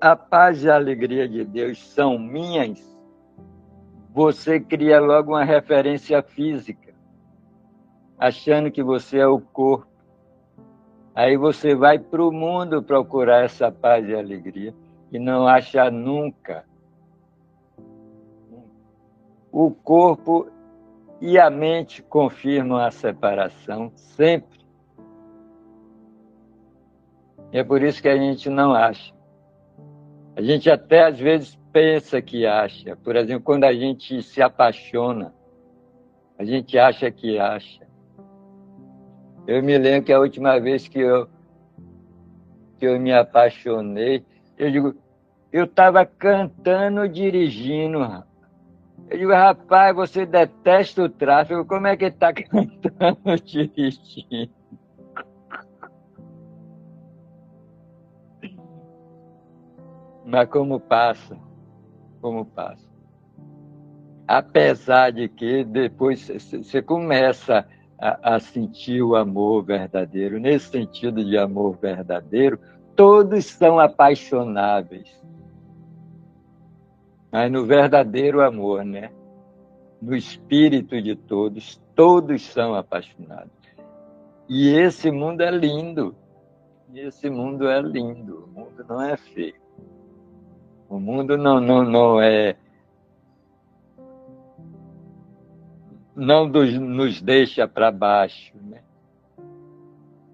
a paz e a alegria de Deus são minhas, você cria logo uma referência física, achando que você é o corpo. Aí você vai para o mundo procurar essa paz e alegria e não acha nunca. O corpo e a mente confirmam a separação sempre. É por isso que a gente não acha. A gente até às vezes pensa que acha. Por exemplo, quando a gente se apaixona, a gente acha que acha. Eu me lembro que a última vez que eu, que eu me apaixonei, eu digo, eu estava cantando dirigindo, Eu digo, rapaz, você detesta o tráfego, como é que está cantando dirigindo? Mas como passa, como passa. Apesar de que depois você começa a, a sentir o amor verdadeiro, nesse sentido de amor verdadeiro, todos são apaixonáveis. Mas no verdadeiro amor, né? No espírito de todos, todos são apaixonados. E esse mundo é lindo. Esse mundo é lindo. O mundo não é feio. O mundo não, não, não é. Não nos deixa para baixo. Né?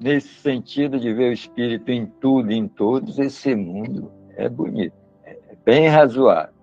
Nesse sentido de ver o Espírito em tudo em todos, esse mundo é bonito, é bem razoável.